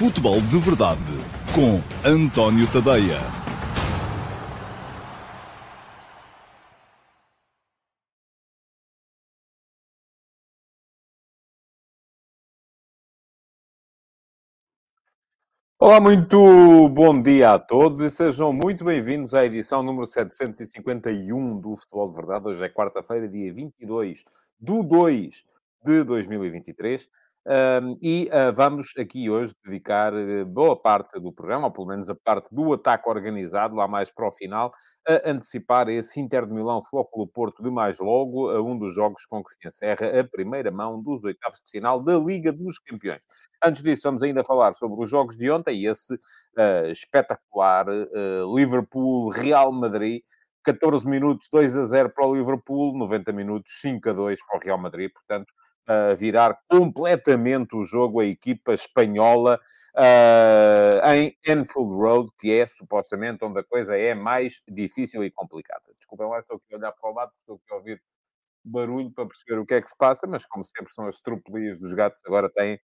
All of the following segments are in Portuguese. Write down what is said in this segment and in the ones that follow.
Futebol de Verdade com António Tadeia. Olá, muito bom dia a todos e sejam muito bem-vindos à edição número 751 do Futebol de Verdade. Hoje é quarta-feira, dia 22 de 2 de 2023. E uh, vamos aqui hoje dedicar uh, boa parte do programa, ou pelo menos a parte do ataque organizado, lá mais para o final, a antecipar esse Inter de Milão Flóculo Porto de mais logo, a um dos jogos com que se encerra a primeira mão dos oitavos de final da Liga dos Campeões. Antes disso, vamos ainda falar sobre os jogos de ontem e esse uh, espetacular Liverpool-Real Madrid. 14 minutos, 2 a 0 para o Liverpool, 90 minutos, 5 a 2 para o Real Madrid. Portanto, a virar completamente o jogo a equipa espanhola uh, em Enfield Road, que é supostamente onde a coisa é mais difícil e complicada. Desculpem lá, estou aqui a olhar para o lado, estou aqui a ouvir barulho para perceber o que é que se passa, mas como sempre são as tropelias dos gatos, agora têm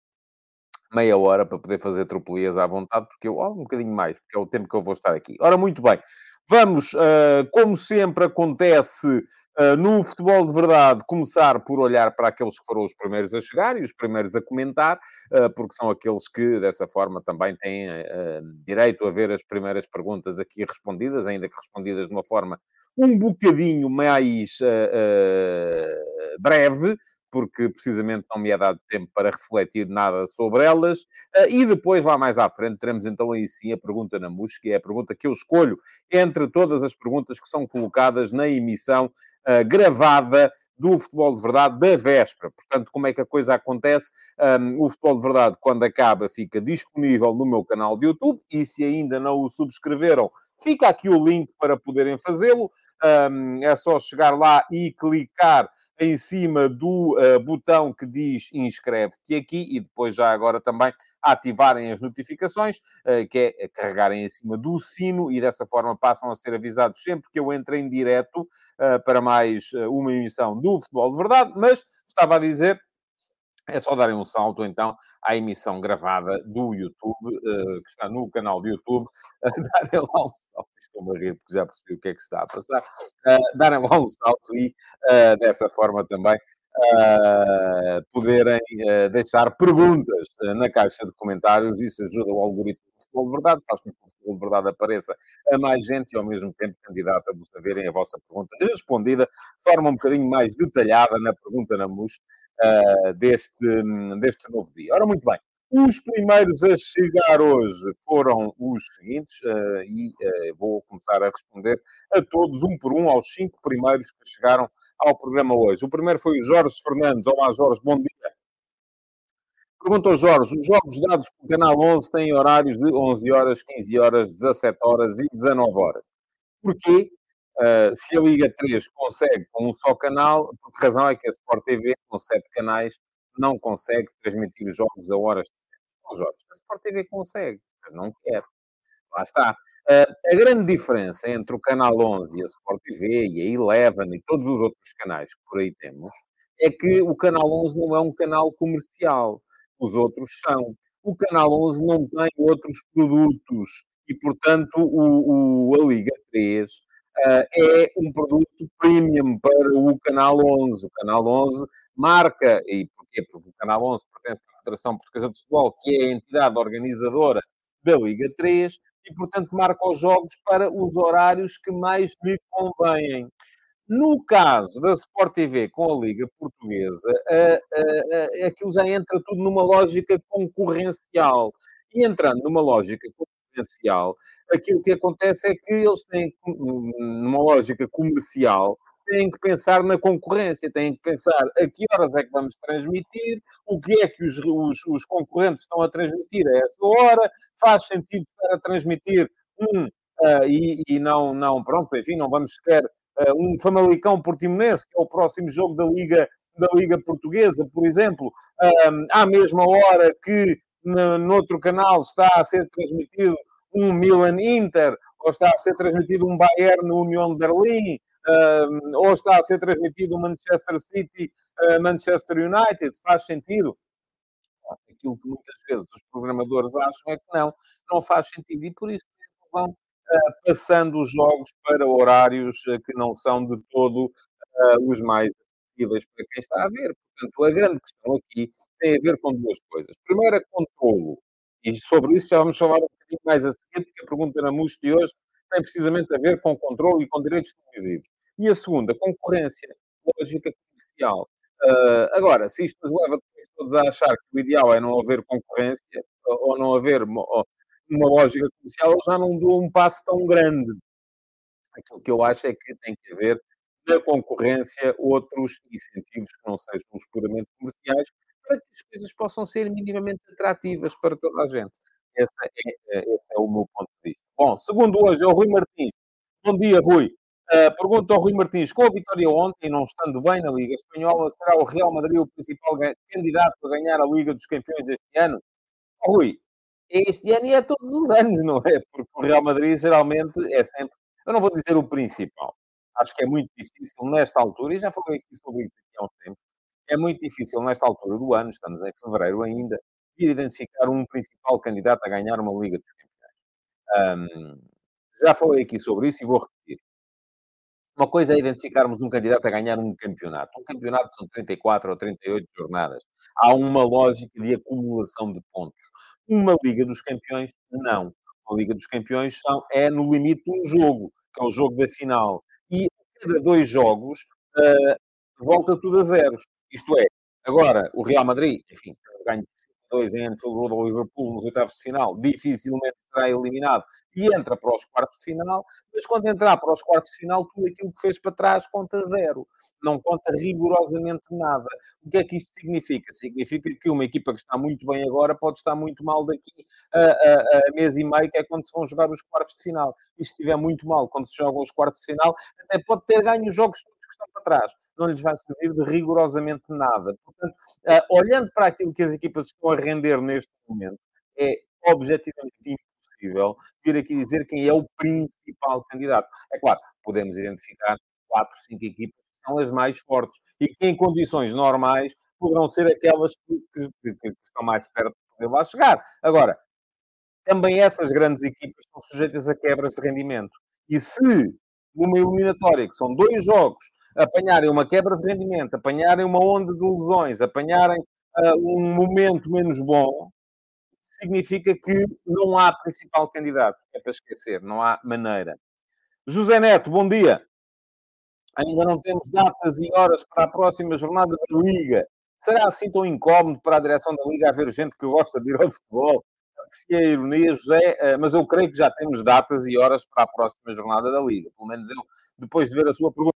meia hora para poder fazer tropelias à vontade, porque eu, oh, um bocadinho mais, porque é o tempo que eu vou estar aqui. Ora, muito bem, vamos, uh, como sempre acontece Uh, no futebol de verdade, começar por olhar para aqueles que foram os primeiros a chegar e os primeiros a comentar, uh, porque são aqueles que, dessa forma, também têm uh, direito a ver as primeiras perguntas aqui respondidas, ainda que respondidas de uma forma um bocadinho mais breve, porque precisamente não me é dado tempo para refletir nada sobre elas. E depois, lá mais à frente, teremos então aí sim a pergunta na MUS, que é a pergunta que eu escolho entre todas as perguntas que são colocadas na emissão uh, gravada do futebol de verdade da véspera. Portanto, como é que a coisa acontece? Um, o futebol de verdade, quando acaba, fica disponível no meu canal de YouTube e se ainda não o subscreveram, fica aqui o link para poderem fazê-lo. Um, é só chegar lá e clicar em cima do uh, botão que diz inscreve-te aqui e depois já agora também ativarem as notificações, uh, que é carregarem em cima do sino e dessa forma passam a ser avisados sempre que eu entre em direto uh, para mais uma emissão do Futebol de Verdade, mas estava a dizer é só darem um salto, então, à emissão gravada do YouTube, que está no canal do YouTube, darem lá um salto. Estou-me a rir porque já percebi o que é que está a passar. Uh, darem lá um salto e, uh, dessa forma também, uh, poderem deixar perguntas na caixa de comentários. Isso ajuda o algoritmo do Futebol de Verdade, faz com que o Futebol de Verdade apareça a mais gente e, ao mesmo tempo, candidata-vos a verem a vossa pergunta respondida de forma um bocadinho mais detalhada na pergunta na MUS deste, deste novo dia. Ora, muito bem. Os primeiros a chegar hoje foram os seguintes, uh, e uh, vou começar a responder a todos, um por um, aos cinco primeiros que chegaram ao programa hoje. O primeiro foi o Jorge Fernandes. Olá, Jorge, bom dia. Pergunta ao Jorge: os jogos dados pelo Canal 11 têm horários de 11 horas, 15 horas, 17 horas e 19 horas. Porquê? Uh, se a Liga 3 consegue com um só canal, por que razão é que a Sport TV, com sete canais, não consegue transmitir os jogos a horas diferentes? Jorge, a Sport TV consegue, mas não quer. Lá está. Uh, a grande diferença entre o Canal 11 e a Sport TV e a Eleven e todos os outros canais que por aí temos é que o Canal 11 não é um canal comercial. Os outros são. O Canal 11 não tem outros produtos e, portanto, o, o a Liga 3 uh, ah, é um produto premium para o Canal 11. O Canal 11 marca, e porquê? Porque o Canal 11 pertence à Federação Portuguesa de Futebol, que é a entidade organizadora da Liga 3, e, portanto, marca os jogos para os horários que mais lhe convêm. No caso da Sport TV com a Liga Portuguesa, aquilo já entra tudo numa lógica concorrencial. E entrando numa lógica concorrencial, aquilo que acontece é que eles têm, numa lógica comercial, têm que pensar na concorrência, têm que pensar a que horas é que vamos transmitir, o que é que os, os, os concorrentes estão a transmitir a essa hora, faz sentido estar a transmitir um uh, e, e, não, não, pronto, enfim, não vamos sequer uh, um Famalicão Portimonense, que é o próximo jogo da Liga, da Liga Portuguesa, por exemplo, um, à mesma hora que no, no outro canal está a ser transmitido um Milan Inter, ou está a ser transmitido um Bayern União de Berlim, uh, ou está a ser transmitido o Manchester City, uh, Manchester United, faz sentido? aquilo que muitas vezes os programadores acham é que não, não faz sentido. E por isso vão uh, passando os jogos para horários uh, que não são de todo os mais acessíveis para quem está a ver. Portanto, a grande questão aqui tem a ver com duas coisas. Primeiro, é controlo. E sobre isso já vamos falar um bocadinho mais a seguir, porque a pergunta na MUS de hoje tem precisamente a ver com controle e com direitos televisivos. E a segunda, concorrência, lógica comercial. Uh, agora, se isto nos leva todos a achar que o ideal é não haver concorrência ou não haver uma, lógica comercial, eu já não dou um passo tão grande. Aquilo que eu acho é que tem que haver na concorrência outros incentivos que não sejam os puramente comerciais, para que as coisas possam ser minimamente atrativas para toda a gente. Esse é, esse é o meu ponto de vista. Bom, segundo hoje é o Rui Martins. Bom dia, Rui. Uh, pergunta ao Rui Martins, com a vitória ontem, não estando bem na Liga Espanhola, será o Real Madrid o principal candidato a ganhar a Liga dos Campeões este ano? Oh, Rui, este ano e é todos os anos, não é? Porque o Real Madrid geralmente é sempre, eu não vou dizer o principal, acho que é muito difícil nesta altura, e já falei aqui sobre isso há uns tempos, é muito difícil nesta altura do ano, estamos em fevereiro ainda, ir identificar um principal candidato a ganhar uma Liga dos Campeões. Um, já falei aqui sobre isso e vou repetir. Uma coisa é identificarmos um candidato a ganhar um campeonato. Um campeonato são 34 ou 38 jornadas. Há uma lógica de acumulação de pontos. Uma Liga dos Campeões, não. Uma Liga dos Campeões são, é, no limite, um jogo, que é o jogo da final. E cada dois jogos uh, volta tudo a zeros. Isto é, agora o Real Madrid, enfim, ganha 2 em Anfield ao Liverpool nos oitavos de final, dificilmente será eliminado e entra para os quartos de final, mas quando entrar para os quartos de final, tudo aquilo que fez para trás conta zero. Não conta rigorosamente nada. O que é que isto significa? Significa que uma equipa que está muito bem agora pode estar muito mal daqui a, a, a mês e meio, que é quando se vão jogar os quartos de final. E se estiver muito mal quando se jogam os quartos de final, até pode ter ganho os jogos estão para trás. Não lhes vai servir de rigorosamente nada. Portanto, uh, olhando para aquilo que as equipas estão a render neste momento, é objetivamente impossível vir aqui dizer quem é o principal candidato. É claro, podemos identificar quatro, cinco equipas que são as mais fortes e que, em condições normais, poderão ser aquelas que, que, que, que estão mais perto de poder lá chegar. Agora, também essas grandes equipas estão sujeitas a quebras de rendimento. E se numa eliminatória, que são dois jogos, apanharem uma quebra de rendimento, apanharem uma onda de lesões, apanharem uh, um momento menos bom, significa que não há principal candidato. É para esquecer, não há maneira. José Neto, bom dia. Ainda não temos datas e horas para a próxima jornada da Liga. Será assim tão incómodo para a direção da Liga haver gente que gosta de ir ao futebol? Apreciei a ironia, José, ah, mas eu creio que já temos datas e horas para a próxima jornada da Liga. Pelo menos eu, depois de ver a sua pergunta,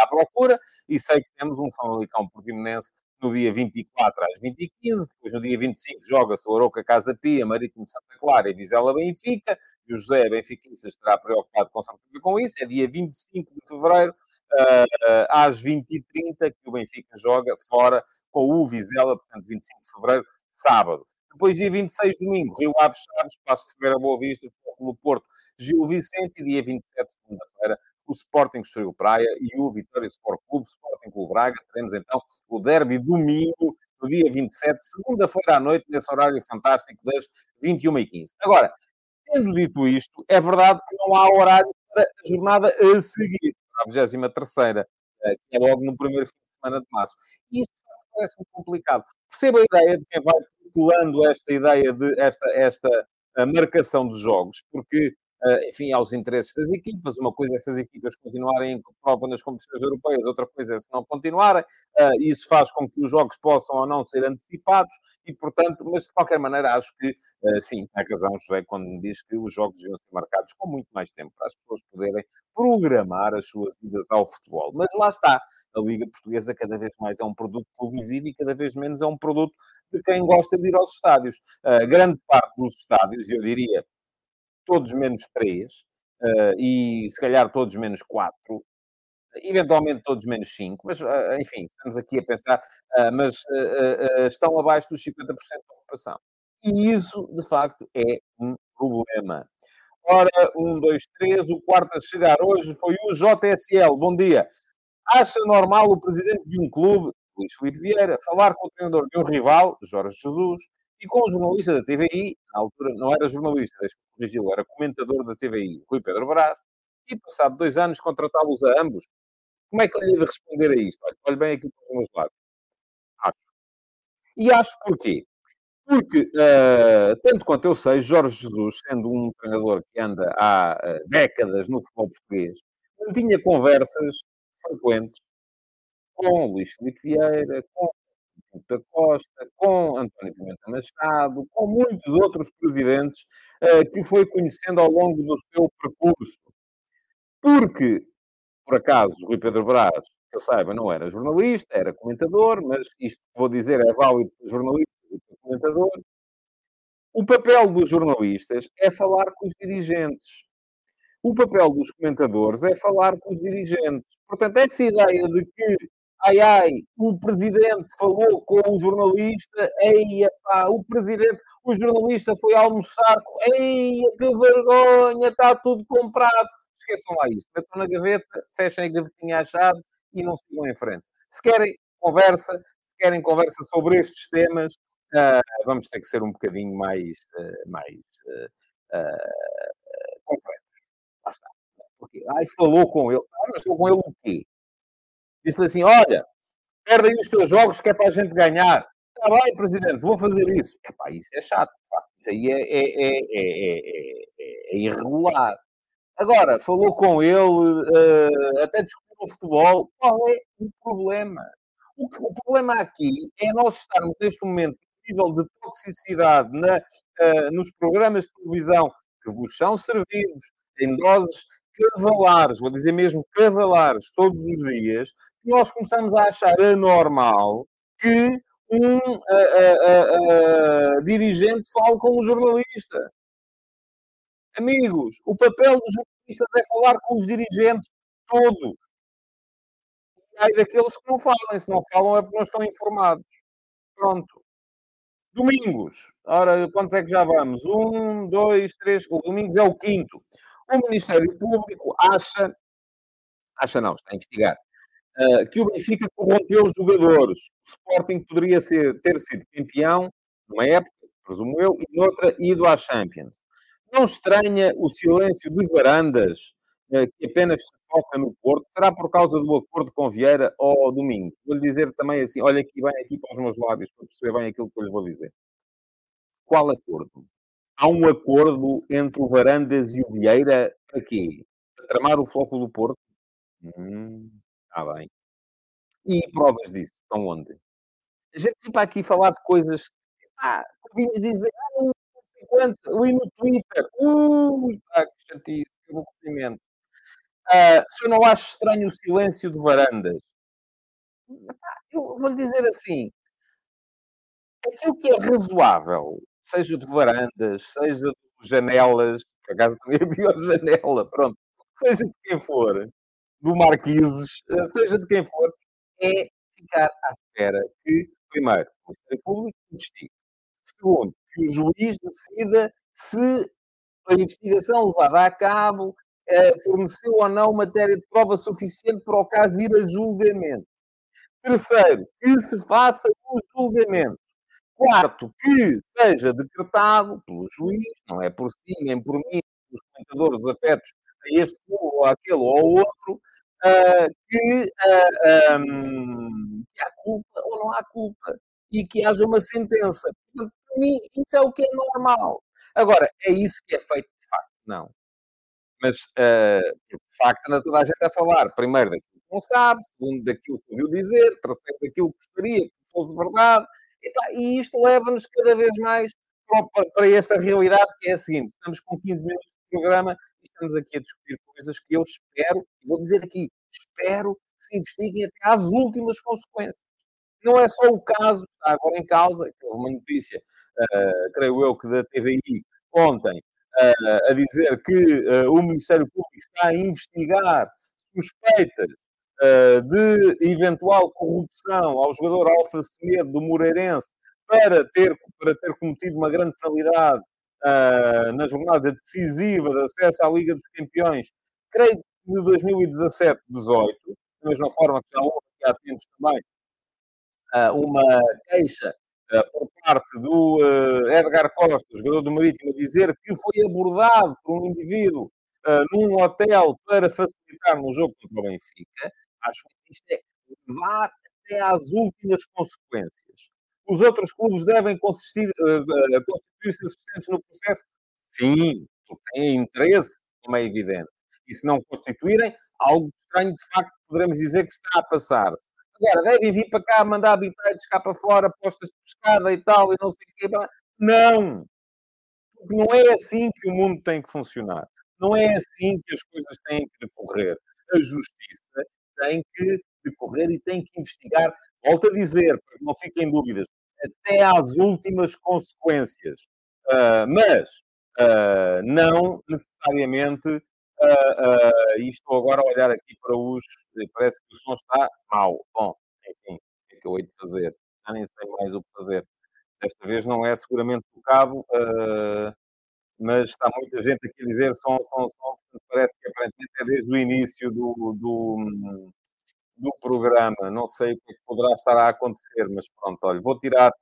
à procura, e sei que temos um Famalicão Portimonense no dia 24 às 20h15, depois no dia 25 joga-se o Aroca Casa Pia, Marítimo Santa Clara e Vizela Benfica, e o José Benfiquista estará preocupado com certeza com isso, é dia 25 de Fevereiro, uh, às 20h30, que o Benfica joga fora com o Vizela, portanto 25 de Fevereiro, sábado. Depois, dia 26, domingo, Rio Aves Chaves, Passo de Feira Boa Vista, Futebol Porto, Gil Vicente. E dia 27, segunda-feira, o Sporting Estoril Praia e o Vitória Sport Clube, Sporting Clube Braga. Teremos, então, o derby domingo, no dia 27, segunda-feira à noite, nesse horário fantástico das 21h15. Agora, tendo dito isto, é verdade que não há horário para a jornada a seguir, a 23ª, eh, que é logo no primeiro fim de semana de março. E isto parece-me complicado. Perceba a ideia de quem vai tutelando esta ideia de esta, esta marcação de jogos, porque enfim, aos interesses das equipas. Uma coisa é essas equipas continuarem em prova nas competições europeias, outra coisa é se não continuarem. Uh, isso faz com que os jogos possam ou não ser antecipados e, portanto, mas de qualquer maneira acho que, uh, sim, tem razão José quando me diz que os jogos deviam ser marcados com muito mais tempo para as pessoas poderem programar as suas idas ao futebol. Mas lá está, a Liga Portuguesa cada vez mais é um produto televisivo e cada vez menos é um produto de quem gosta de ir aos estádios. grande parte dos estádios, eu diria, todos menos três, uh, e se calhar todos menos quatro, eventualmente todos menos cinco, mas uh, enfim, estamos aqui a pensar, mas estão abaixo dos 50% da ocupação. E isso, de facto, é um problema. Ora, um, dois, três, o quarto a chegar hoje foi o JSL. Bom dia. Acha normal o presidente de um clube, Luís Filipe Vieira, falar com o treinador de um rival, Jorge Jesus, e com o jornalista da TVI, na altura não era jornalista, era comentador da TVI, Rui Pedro Brás, e passado dois anos contratá-los a ambos. Como é que eu lhe de responder a isto? Olha, olhe bem aqui para os meus lados. Acho. E acho porquê? Porque, uh, tanto quanto eu sei, Jorge Jesus, sendo um treinador que anda há uh, décadas no futebol português, tinha conversas frequentes com Luís Filipe Vieira, com da Costa, com António Pimenta Machado, com muitos outros presidentes uh, que foi conhecendo ao longo do seu percurso. Porque, por acaso, Rui Pedro Brás, que eu saiba, não era jornalista, era comentador, mas isto que vou dizer é válido para jornalista e para comentador. O papel dos jornalistas é falar com os dirigentes. O papel dos comentadores é falar com os dirigentes. Portanto, essa ideia de que ai ai, o presidente falou com o jornalista, eia pá, o presidente, o jornalista foi almoçar, eia que vergonha, está tudo comprado. Esqueçam lá isso, metam na gaveta, fechem a gavetinha à chave e não sigam em frente. Se querem conversa, se querem conversa sobre estes temas, uh, vamos ter que ser um bocadinho mais, uh, mais uh, concretos. Lá está. Porque, ai, falou com ele. Ah, mas falou com ele o quê? Disse-lhe assim: Olha, perde aí os teus jogos que é para a gente ganhar. Está bem, presidente, vou fazer isso. Epá, isso é chato, isso aí é, é, é, é, irregular. Agora, falou com ele, uh, até discutiu o futebol. Qual é o problema? O, o, problema aqui é nós estarmos neste momento nível de toxicidade na, uh, nos programas de televisão que vos são servidos em doses cavalares, vou dizer mesmo cavalares, todos os dias, nós começamos a achar anormal que um dirigente fale com um jornalista. Amigos, o papel dos jornalistas é falar com os dirigentes todos. E aí daqueles que não falam. Se não falam é porque não estão informados. Pronto. Domingos. Ora, quantos é que já vamos? Um, dois, três. O Domingos é o quinto. O Ministério Público acha, acha não, está a investigar, uh, que o Benfica corrompeu os jogadores. O Sporting poderia ser, ter sido campeão numa época, presumo eu, e noutra ido à Champions. Não estranha o silêncio de Varandas, uh, que apenas se foca no Porto? Será por causa do acordo com Vieira ou Domingos? Vou-lhe dizer também assim, olha aqui bem aqui para os meus lábios, para perceber bem aquilo que eu lhe vou dizer. Qual acordo? há um acordo entre o Varandas e o Vieira para quê? Para tramar o Floco do Porto? Hum, está bem. E provas disso? Estão onde? A gente para aqui falar de coisas. Ah, ouvimos dizer. Ah, não quanto. No Twitter. Ui, pá, que que aborrecimento. Uh, se eu não acho estranho o silêncio de Varandas, eu vou-lhe dizer assim: aquilo que é razoável seja de varandas, seja de janelas, por acaso também havia janela, pronto, seja de quem for, do Marquises, eh, seja de quem for, é ficar à espera que, primeiro, o Ministério Público investigue. Segundo, que o juiz decida se a investigação levada a cabo eh, forneceu ou não matéria de prova suficiente para o caso ir a julgamento. Terceiro, que se faça o julgamento. Quarto, que seja decretado pelo juiz, não é por si nem por mim, os comentadores afetos este ou àquele ou outro, uh, que, uh, ah, um, há culpa ou não há culpa e que haja uma sentença. Portanto, para mim, isso é o que é normal. Agora, é isso que é feito de facto? Não. Mas, uh, de facto, anda toda a gente a falar, primeiro, daquilo que não sabe, segundo, daquilo que ouviu dizer, terceiro, daquilo que gostaria que fosse verdade, e isto leva-nos cada vez mais para, esta realidade que é a seguinte: estamos com 15 minutos de programa e estamos aqui a discutir coisas que eu espero, vou dizer aqui, espero que se investiguem até às últimas consequências. Não é só o caso que está agora em causa, que houve uma notícia, uh, creio eu, que da TVI ontem, uh, a dizer que uh, o Ministério Público está a investigar suspeitas de eventual corrupção ao jogador Alfa Semedo do Moreirense para ter, para ter cometido uma grande penalidade uh, na jornada decisiva de acesso à Liga dos Campeões, creio que de 2017-18, da mesma forma que já houve há tempos também uh, uma queixa uh, por parte do Edgar Costa, jogador do Marítimo, a dizer que foi abordado por um indivíduo num hotel para facilitar no jogo contra o Benfica, acho que isto é levar até às últimas consequências. Os outros clubes devem consistir, constituir-se assistentes no processo? Sim, têm interesse, como é evidente. E se não constituírem, algo estranho, de facto, poderemos dizer que está a passar-se. Agora, devem vir para cá mandar habitantes cá para fora, postas de pescada e tal, e não sei o quê. Não! Porque não é assim que o mundo tem que funcionar. Não é assim que as coisas têm que decorrer. A justiça tem que decorrer e tem que investigar, volto a dizer, para que não fiquem dúvidas, até às últimas consequências. Uh, mas uh, não necessariamente, uh, e estou agora a olhar aqui para os, parece que o som está mau. Bom, enfim, o que é que eu hei de fazer? Já nem sei mais o que fazer. Desta vez não é seguramente o cabo, mas está muita gente aqui a dizer som, som, som, parece que aparentemente é desde o início do, do, do programa. Não sei o que é poderá estar a acontecer, mas pronto, olha, vou tirar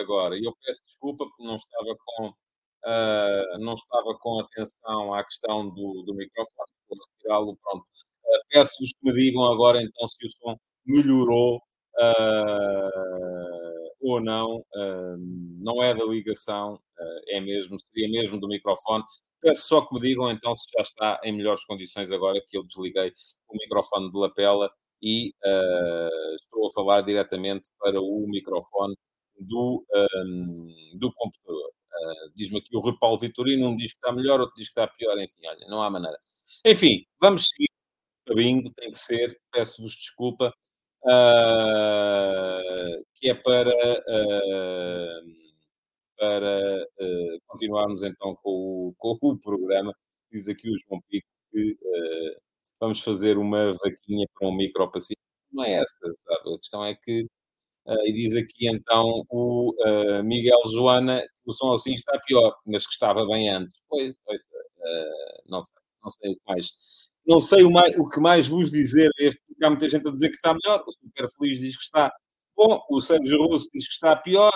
agora. E eu peço desculpa porque não estava com, uh, não estava com atenção à questão do, do microfone, vou retirá-lo, pronto. Uh, Peço-vos que me digam agora então se o som melhorou uh, ou não. não é da ligação, é mesmo, seria mesmo do microfone. Peço só que me digam então se já está em melhores condições agora que eu desliguei o microfone de lapela e uh, estou a falar diretamente para o microfone do, um, do computador. Uh, diz-me aqui o Rui Paulo Vitorino, um diz que está melhor, outro diz que está pior, enfim, olha, não há maneira. Enfim, vamos seguir. O bingo tem que ser, peço-vos desculpa, uh, que é para, uh, para continuarmos então com o, com o programa. Diz aqui o João Pico que vamos fazer uma vaquinha para um micro pacífico. Não é essa, sabe? A questão é que Uh, e diz aqui então o uh, Miguel Joana que o som assim está pior, mas que estava bem antes. Pois, pois uh, não sei, não sei o que mais. Não sei o, mais, o que mais vos dizer este, há muita gente a dizer que está melhor, o Super Feliz diz que está bom, o Sérgio Russo diz que está pior,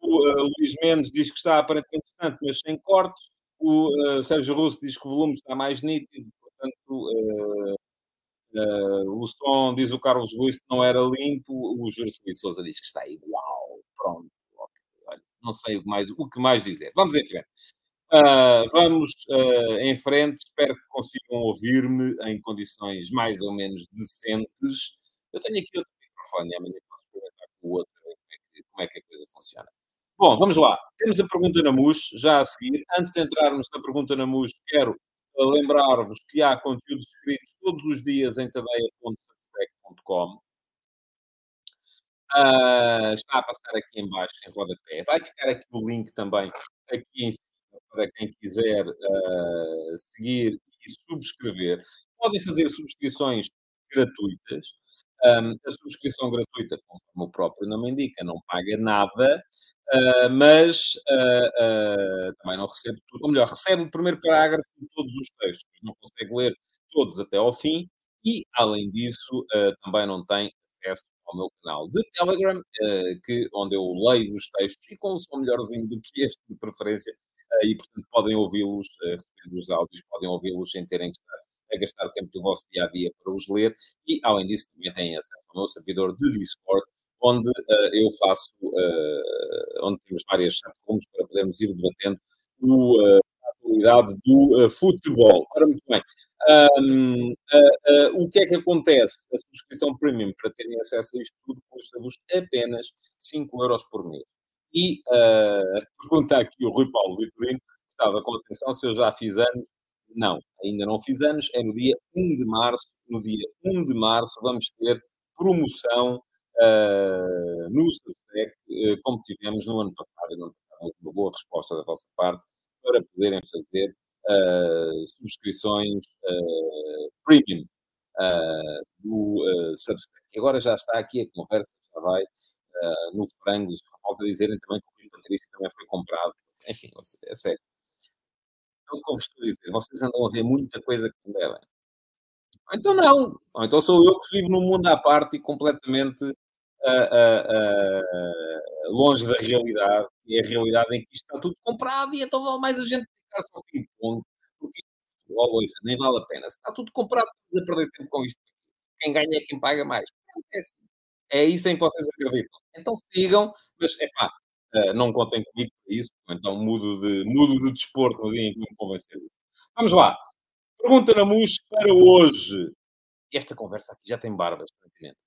o Luís Mendes diz que está aparentemente distante, mas sem cortes, o Sérgio Russo diz que o volume está mais nítido, portanto Uh, o som, diz o Carlos Luís, não era limpo. O Júlio Souza diz que está igual. Pronto. Okay. Olha, não sei o que, mais, o que mais dizer. Vamos em frente. Uh, vamos uh, em frente. Espero que consigam ouvir-me em condições mais ou menos decentes. Eu tenho aqui outro microfone. Amanhã posso experimentar com o outro. Como é, que, como é que a coisa funciona. Bom, vamos lá. Temos a pergunta na MUS já a seguir. Antes de entrarmos na pergunta na MUS, quero lembrar-vos que há conteúdos escritos todos os dias em tadeia.substack.com. Uh, ah, está a passar aqui em baixo, em rodapé. Vai ficar aqui o link também, aqui em cima, para quem quiser uh, seguir e subscrever. Podem fazer subscrições gratuitas. Um, a subscrição gratuita, conforme o próprio nome indica, não paga nada, Uh, mas uh, uh, também não recebe tudo, ou melhor, recebe o primeiro parágrafo de todos os textos, não consegue ler todos até ao fim, e além disso, também não tem acesso ao meu canal de Telegram, que, onde eu leio os textos e com um som melhorzinho do que este, de preferência, e portanto podem ouvi-los, recebendo os áudios, podem ouvi-los sem terem que estar a gastar tempo do vosso dia a dia para os ler, e além disso, também têm acesso ao meu servidor de Discord onde uh, eu faço, uh, onde temos várias chatrooms para podermos ir debatendo o, uh, a atualidade do futebol. Ora, muito bem. Um, o que é que acontece? A subscrição premium para terem acesso a isto tudo custa-vos apenas 5 euros por mês. E pergunta aqui o Rui Paulo Vitorino, que estava com atenção se eu já fiz anos. Não, ainda não fiz anos, é no dia 1 de março. No dia 1 de março vamos ter promoção uh, no Substack, uh, como tivemos no ano passado, não uma boa resposta da vossa parte, para poderem fazer uh, subscrições premium do Substack. E agora já está aqui a conversa, já vai no frango, falta dizerem também que o Rui Patrício também foi comprado. Enfim, é sério. O que eu vos estou a dizer, vocês andam a ver muita coisa que não devem. Então não. Ou então sou eu que vivo num mundo à parte e completamente uh, uh, uh, longe da realidade. E a realidade em que isto está tudo comprado e então vale mais a gente ficar só ping-pong. Porque, oh, isso, nem vale a pena. Se está tudo comprado, estamos a perder tempo com isto. Quem ganha é quem paga mais. É, assim. é isso em que vocês acreditam. Então sigam, mas é pá, não contem comigo para isso. Então mudo de, mudo de desporto no dia em que me convencer. Vamos lá. Pergunta na MUS para hoje. Esta conversa aqui já tem barbas, praticamente.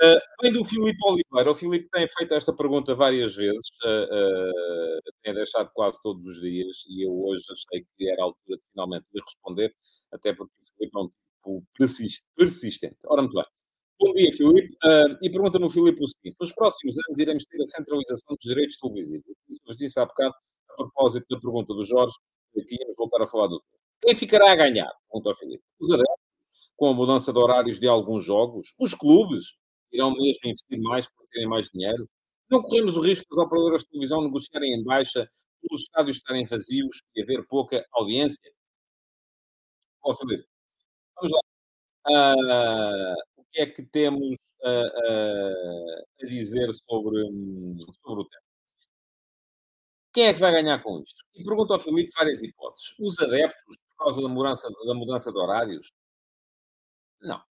Uh, vem do Filipe Oliveira. O Filipe tem feito esta pergunta várias vezes, uh, uh, tem deixado quase todos os dias, e eu hoje achei que era a altura de finalmente lhe responder, até porque o Filipe é um tipo persistente. Ora, muito bem. Bom dia, Filipe. E pergunta-me o Filipe o seguinte: nos próximos anos iremos ter a centralização dos direitos televisivos. Isso vos disse há bocado, a propósito da pergunta do Jorge, que íamos voltar a falar do tema. Quem ficará a ganhar? Perguntou Filipe. Os adeptos, com a mudança de horários de alguns jogos. Os clubes irão mesmo investir mais para terem mais dinheiro. Não corremos o risco das operadoras de televisão negociarem em baixa, os estádios estarem vazios e haver pouca audiência? Ó, Filipe, vamos lá. Uh, o que é que temos uh, uh, a dizer sobre, sobre o tema? Quem é que vai ganhar com isto? E pergunto ao Filipe várias hipóteses. Os adeptos, por causa da mudança, da mudança de horários? Não.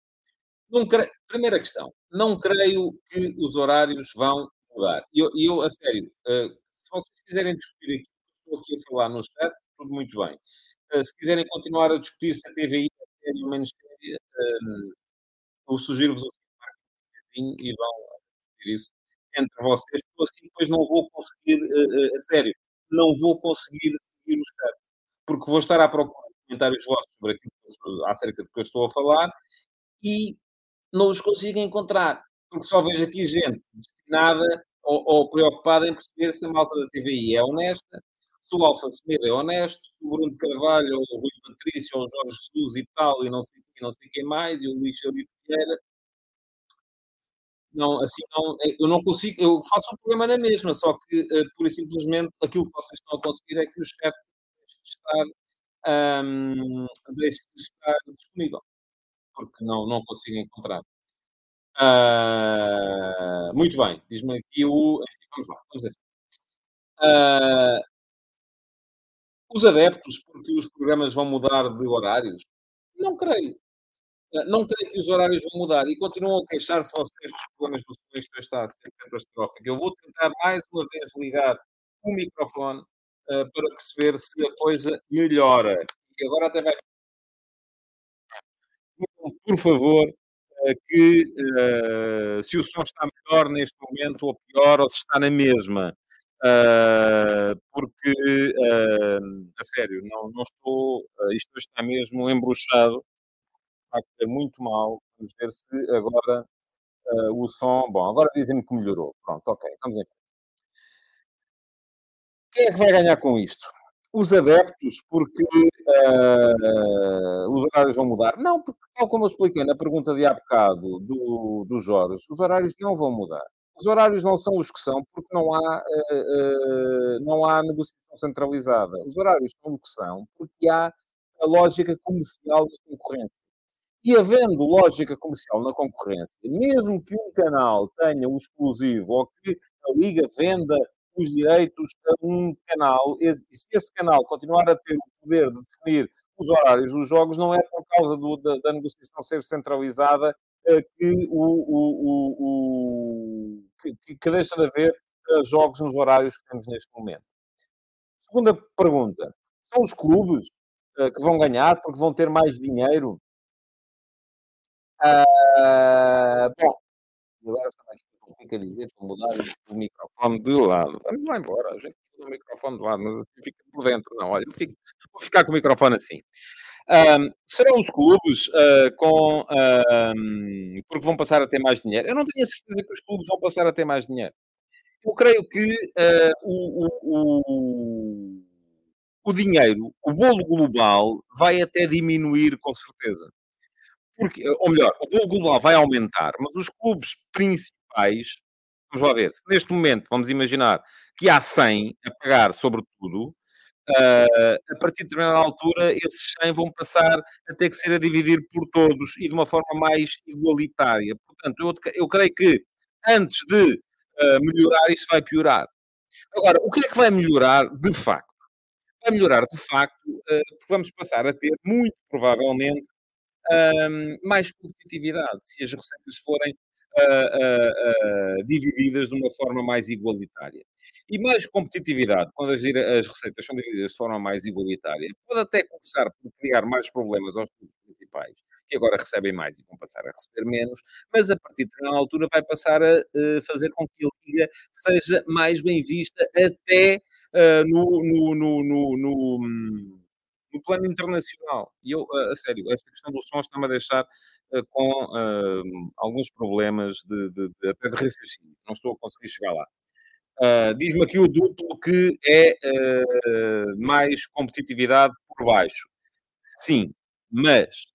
Não creio, primeira questão. Não creio que os horários vão mudar. E eu, eu, a sério, uh, se vocês quiserem discutir aqui, estou aqui a falar no chat, tudo muito bem. Uh, se quiserem continuar a discutir se a TVI é séria ou menos séria, uh, eu sugiro-vos o e vão discutir isso entre vocês, porque assim depois não vou conseguir, uh, a sério, não vou conseguir seguir os caras, porque vou estar à procura de comentários vossos sobre aquilo acerca do que eu estou a falar e não os consigo encontrar, porque só vejo aqui gente destinada ou, ou preocupada em perceber se a malta da TVI é honesta, se o Alfa Semedo é honesto, se o Bruno Carvalho, ou o Rui Patrício, ou o Jorge Jesus e tal, e não sei, não sei quem mais, e o Luís Felipe Vieira, não, assim, não, eh, eu não consigo, eu faço o programa na mesma, só que, uh, pura e simplesmente, aquilo que vocês estão a conseguir é que o chat deixe de estar, um, deixe de estar disponível, porque não, não consigo encontrar. Uh, muito bem, diz-me aqui o. Vamos lá, vamos ver. Uh, os adeptos, porque os programas vão mudar de horários? Não creio. Eh, não creio que os horários vão mudar e continuam a queixar-se aos testes problemas do som. Isto está a ser catastrófico. Eu vou tentar mais uma vez ligar o microfone uh, para perceber se a coisa melhora. E agora até vai. Por favor, uh, que uh, se o som está melhor neste momento ou pior, ou se está na mesma. porque, a sério, não, não estou. isto está mesmo embruxado é muito mal. Vamos ver se agora o som. Bom, agora dizem-me que melhorou. Pronto, ok, estamos em frente. Quem é que vai ganhar com isto? Os adeptos, porque uh, os horários vão mudar. Não, porque, tal como eu expliquei na pergunta de há bocado do, do Jorge, os horários não vão mudar. Os horários não são os que são, porque não há, uh, uh, não há negociação centralizada. Os horários são o que são, porque há a lógica comercial da concorrência. E havendo lógica comercial na concorrência, mesmo que um canal tenha um exclusivo ou que a Liga venda os direitos a um canal, e se esse canal continuar a ter o poder de definir os horários dos jogos, não é por causa do, da, da, negociação ser centralizada eh, que, o, o, o, que, que, deixa de haver eh, jogos nos horários que temos neste momento. Segunda pergunta: são os clubes eh, que vão ganhar porque vão ter mais dinheiro? Uh, bom, agora que fica a dizer para mudar o microfone de lado. Vamos lá embora, a gente o microfone de lado, mas assim fica por dentro. Não, olha, fico, vou ficar com o microfone assim. Um, serão os clubes uh, com. Um, porque vão passar a ter mais dinheiro. Eu não tenho a certeza que os clubes vão passar a ter mais dinheiro. Eu creio que uh, o, o, o, o dinheiro, o bolo global, vai até diminuir com certeza. Porque, ou melhor, o bolo global vai aumentar, mas os clubes principais, vamos lá ver, se neste momento vamos imaginar que há 100 a pagar sobre tudo, Uh, a partir de determinada altura, esses 100 vão passar a ter que ser a dividir por todos e de uma forma mais igualitária. Portanto, eu, eu creio que antes de uh, melhorar, isso vai piorar. Agora, o que é que vai melhorar de facto? Vai melhorar de facto, uh, porque vamos passar a ter, muito provavelmente, mais competitividade, se as receitas forem uh, divididas de uma forma mais igualitária. E mais competitividade, quando as, as, receitas são divididas de forma mais igualitária, pode até começar por criar mais problemas aos clubes principais, que agora recebem mais e vão passar a receber menos, mas a partir de uma altura vai passar a uh, fazer com que a Liga seja mais bem vista até uh, no, no, no, no, no plano internacional. E eu, a, a sério, esta questão do som está-me a deixar uh, com uh, alguns problemas de, de, de, até de raciocínio. Não estou a conseguir chegar lá. Uh, Diz-me aqui o duplo que é mais competitividade por baixo. Sim, mas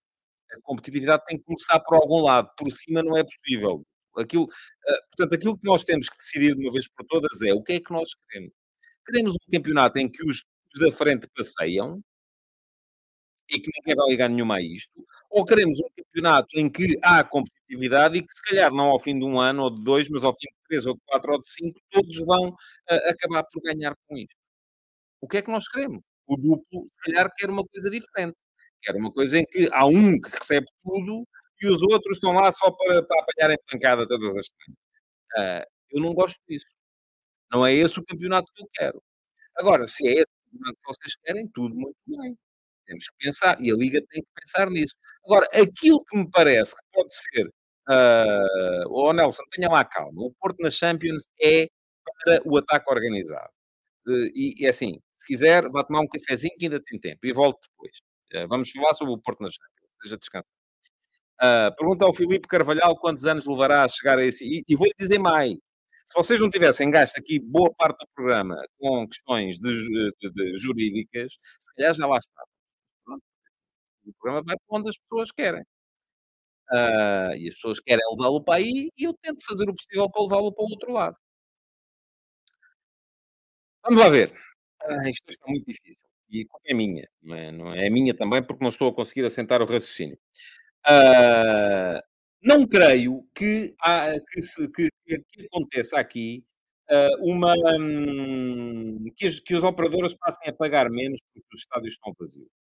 a competitividade tem que começar por algum lado. Por cima não é possível. Aquilo, portanto, aquilo que nós temos que decidir de uma vez por todas é o que é que nós queremos. Queremos um campeonato em que os da frente passeiam, e que ninguém vai ligar nenhuma a isto, ou queremos um campeonato em que há competitividade e que, se calhar, não ao fim de um ano ou de dois, mas ao fim de três ou de quatro ou de cinco, todos vão uh, acabar por ganhar com isto. O que é que nós queremos? O duplo, se calhar, quer uma coisa diferente. Quer uma coisa em que há um que recebe tudo e os outros estão lá só para, para apanharem pancada todas as semanas. Uh, eu não gosto disso. Não é esse o campeonato que eu quero. Agora, se é esse o campeonato que vocês querem, tudo muito bem. Temos que pensar, e a Liga tem que pensar nisso. Agora, aquilo que me parece que pode ser, uh, oh Nelson, tenha lá calma, o Porto na Champions é para o ataque organizado. Uh, e, e assim, se quiser, vá tomar um cafezinho que ainda tem tempo, e volto depois. Uh, vamos falar sobre o Porto na Champions, esteja descansado. Uh, pergunta ao Filipe Carvalhal quantos anos levará a chegar a esse. E, e vou-lhe dizer mais. Se vocês não tivessem gasto aqui boa parte do programa com questões de, de, de jurídicas, se calhar já lá estava. O programa vai para onde as pessoas querem. Uh, e as pessoas querem levá-lo para aí e eu tento fazer o possível para levá-lo para o outro lado. Vamos lá ver. Ah, isto está muito difícil. E é minha. Não é, não é minha também porque não estou a conseguir assentar o raciocínio. Uh, não creio que, há, que, se, que, que aconteça aqui uh, uma. Um, que, as, que os operadores passem a pagar menos porque os estádios estão vazios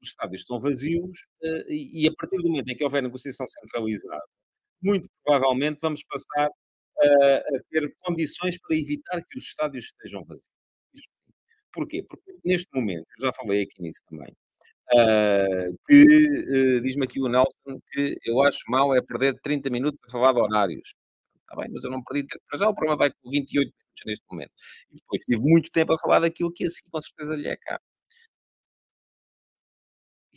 os estádios estão vazios uh, e, e, a partir do momento em que houver negociação centralizada, muito provavelmente vamos passar uh, a ter condições para evitar que os estádios estejam vazios. Porquê? Porque neste momento, eu já falei aqui nisso também, uh, que diz-me aqui o Nelson que eu acho mal é perder 30 minutos a falar de horários. Está bem, mas eu não perdi. Para já o programa vai com 28 minutos neste momento. E depois tive muito tempo a falar daquilo que assim com certeza lhe é caro.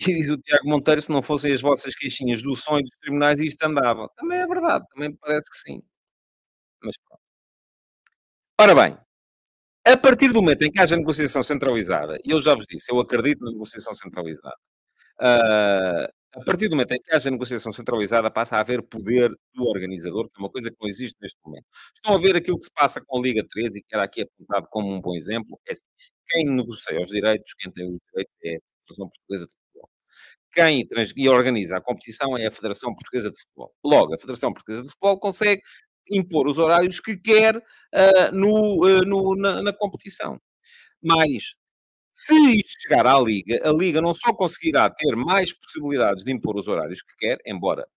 E diz o Tiago Monteiro, se não fossem as vossas queixinhas do e dos tribunais, isto andava. Também é verdade, também parece que sim. Mas pronto. Ora bem, a partir do momento em que haja negociação centralizada, e eu já vos disse, eu acredito na negociação centralizada, uh, a partir do momento em que haja negociação centralizada, passa a haver poder do organizador, que é uma coisa que não existe neste momento. Estão a ver aquilo que se passa com a Liga 13, e que era aqui apontado como um bom exemplo. É assim, quem negocia os direitos, quem tem os direitos é a Federação Portuguesa de quem organiza a competição é a Federação Portuguesa de Futebol. Logo, a Federação Portuguesa de Futebol consegue impor os horários que quer uh, no, uh, no, na, na, competição. Mas, se isto chegar à Liga, a Liga não só conseguirá ter mais possibilidades de impor os horários que quer, embora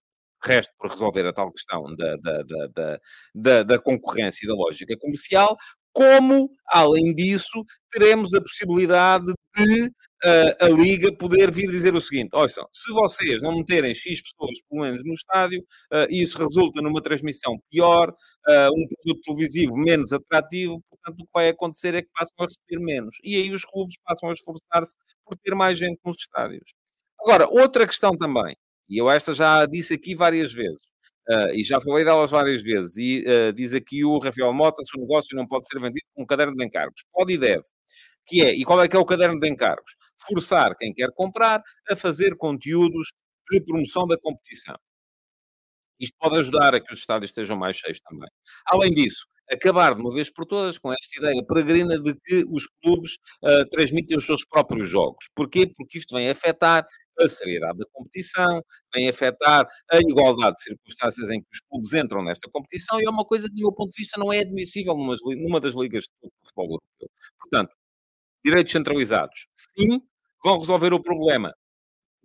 reste por resolver a tal questão da, da, da, da, da concorrência e da lógica comercial, como, além disso, teremos a possibilidade de a, a Liga poder vir dizer o seguinte: só, se vocês não meterem X pessoas, pelo menos, no estádio, uh, isso resulta numa transmissão pior, uh, um produto televisivo menos atrativo, portanto, o que vai acontecer é que passam a receber menos. E aí os clubes passam a esforçar-se por ter mais gente nos estádios. Agora, outra questão também, e eu esta já disse aqui várias vezes. Uh, e já falei delas várias vezes, e uh, diz aqui o Rafael Mota, se o negócio não pode ser vendido com um caderno de encargos. Pode e deve que é, e qual é que é o caderno de encargos? Forçar quem quer comprar a fazer conteúdos de promoção da competição. Isto pode ajudar a que os estádios estejam mais cheios também. Além disso, acabar de uma vez por todas com esta ideia peregrina de que os clubes uh, transmitem os seus próprios jogos. Porquê? Porque isto vem afetar a seriedade da competição, vem afetar a igualdade de circunstâncias em que os clubes entram nesta competição e é uma coisa que, do meu ponto de vista, não é admissível numa, numa das ligas de futebol europeu. Portanto, direitos centralizados, sim, vão resolver o problema.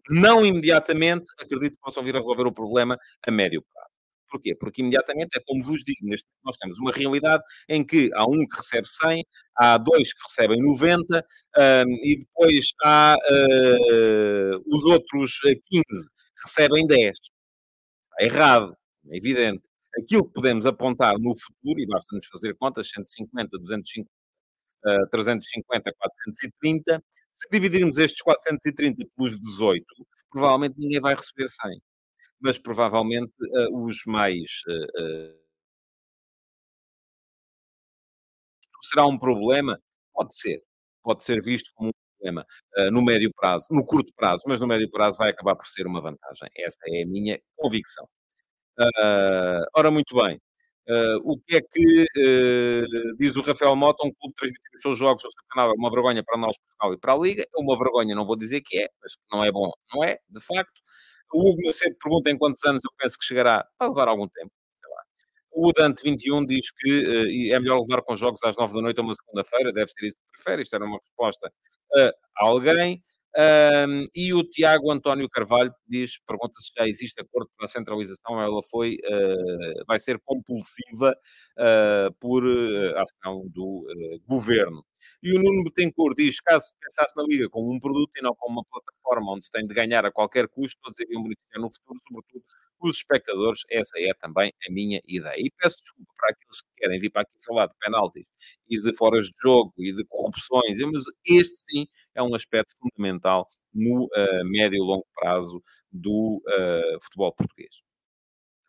Não imediatamente, acredito que possam vir a resolver o problema a médio prazo. Porquê? Porque imediatamente é como vos digo, nós temos uma realidade em que há um que recebe 100, há dois que recebem 90 um, e depois há uh, os outros 15 que recebem 10. Está errado, é evidente. Aquilo que podemos apontar no futuro, e basta-nos fazer contas, 150, 250, uh, 350, 430, se dividirmos estes 430 pelos 18, provavelmente ninguém vai receber 100 mas provavelmente uh, os mais. Uh, será um problema? Pode ser. Pode ser visto como um problema no médio prazo, no curto prazo, mas no médio prazo vai acabar por ser uma vantagem. Essa é a minha convicção. ora, muito bem. Uh, o que é que uh, diz o Rafael Mota? Um clube transmitir os seus jogos no seu canal é uma vergonha para nós, Portugal e para a Liga. É uma vergonha, não vou dizer que é, mas não é bom, não é, de facto. O Hugo Macedo pergunta em quantos anos eu penso que chegará. Vai levar algum tempo. O Dante 21 diz que uh, é melhor levar com jogos às 9 da noite ou uma segunda-feira. Deve ser isso que prefere. Isto era uma resposta a alguém. Um, e o Tiago António Carvalho diz, pergunta se já existe acordo para a centralização, ela foi, uh, vai ser compulsiva uh, por uh, ação do governo. E o Nuno Betancourt diz, caso se pensasse na Liga como um produto e não como uma plataforma onde se tem de ganhar a qualquer custo, todos iriam beneficiar no futuro, sobretudo os espectadores. Essa é também a minha ideia. E peço desculpa para aqueles que querem vir para aqui falar de penaltis e de foras de jogo e de corrupções, mas este sim é um aspecto fundamental no uh, médio e longo prazo do uh, futebol português.